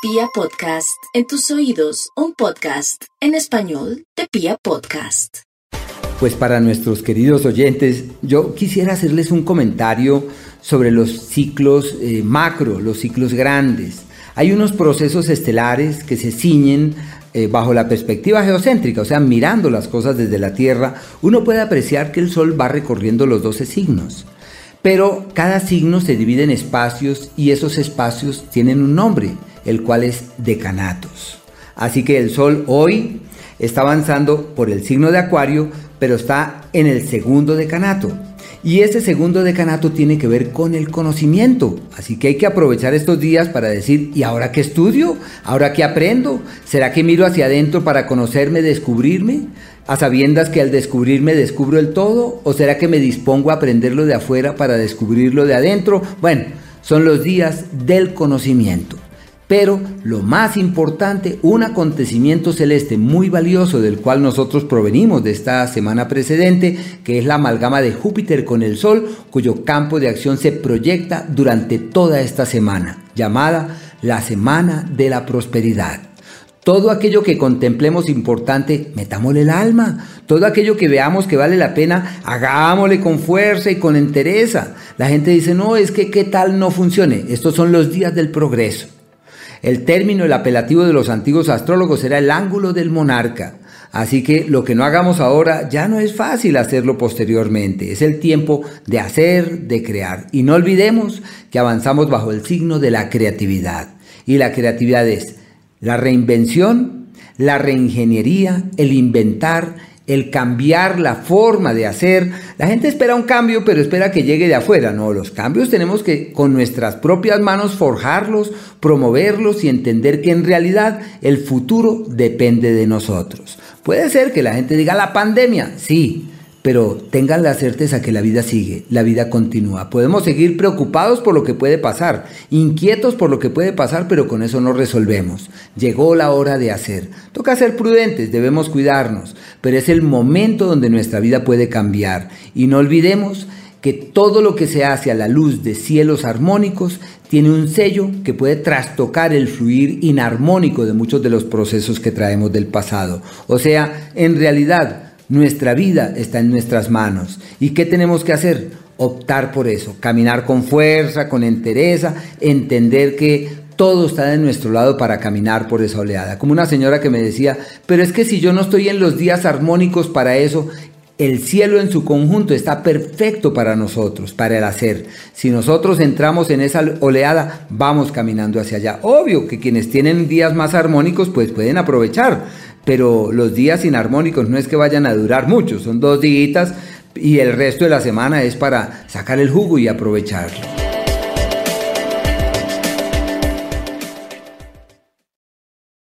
Pia Podcast, en tus oídos, un podcast en español de Pia Podcast. Pues para nuestros queridos oyentes, yo quisiera hacerles un comentario sobre los ciclos eh, macro, los ciclos grandes. Hay unos procesos estelares que se ciñen eh, bajo la perspectiva geocéntrica, o sea, mirando las cosas desde la Tierra, uno puede apreciar que el Sol va recorriendo los 12 signos. Pero cada signo se divide en espacios y esos espacios tienen un nombre el cual es decanatos. Así que el Sol hoy está avanzando por el signo de Acuario, pero está en el segundo decanato. Y ese segundo decanato tiene que ver con el conocimiento. Así que hay que aprovechar estos días para decir, ¿y ahora qué estudio? ¿Ahora qué aprendo? ¿Será que miro hacia adentro para conocerme, descubrirme? ¿A sabiendas que al descubrirme descubro el todo? ¿O será que me dispongo a aprenderlo de afuera para descubrirlo de adentro? Bueno, son los días del conocimiento. Pero lo más importante, un acontecimiento celeste muy valioso del cual nosotros provenimos de esta semana precedente, que es la amalgama de Júpiter con el Sol, cuyo campo de acción se proyecta durante toda esta semana, llamada la Semana de la Prosperidad. Todo aquello que contemplemos importante, metámosle el alma. Todo aquello que veamos que vale la pena, hagámosle con fuerza y con entereza. La gente dice, no, es que qué tal no funcione. Estos son los días del progreso. El término, el apelativo de los antiguos astrólogos era el ángulo del monarca. Así que lo que no hagamos ahora ya no es fácil hacerlo posteriormente. Es el tiempo de hacer, de crear. Y no olvidemos que avanzamos bajo el signo de la creatividad. Y la creatividad es la reinvención, la reingeniería, el inventar, el cambiar la forma de hacer. La gente espera un cambio, pero espera que llegue de afuera. No, los cambios tenemos que con nuestras propias manos forjarlos, promoverlos y entender que en realidad el futuro depende de nosotros. Puede ser que la gente diga la pandemia, sí, pero tengan la certeza que la vida sigue, la vida continúa. Podemos seguir preocupados por lo que puede pasar, inquietos por lo que puede pasar, pero con eso no resolvemos. Llegó la hora de hacer. Toca ser prudentes, debemos cuidarnos, pero es el momento donde nuestra vida puede cambiar. Y no olvidemos que todo lo que se hace a la luz de cielos armónicos tiene un sello que puede trastocar el fluir inarmónico de muchos de los procesos que traemos del pasado. O sea, en realidad, nuestra vida está en nuestras manos. ¿Y qué tenemos que hacer? Optar por eso, caminar con fuerza, con entereza, entender que todo está de nuestro lado para caminar por esa oleada. Como una señora que me decía, pero es que si yo no estoy en los días armónicos para eso, el cielo en su conjunto está perfecto para nosotros, para el hacer. Si nosotros entramos en esa oleada, vamos caminando hacia allá. Obvio que quienes tienen días más armónicos, pues pueden aprovechar pero los días inarmónicos no es que vayan a durar mucho, son dos días y el resto de la semana es para sacar el jugo y aprovecharlo.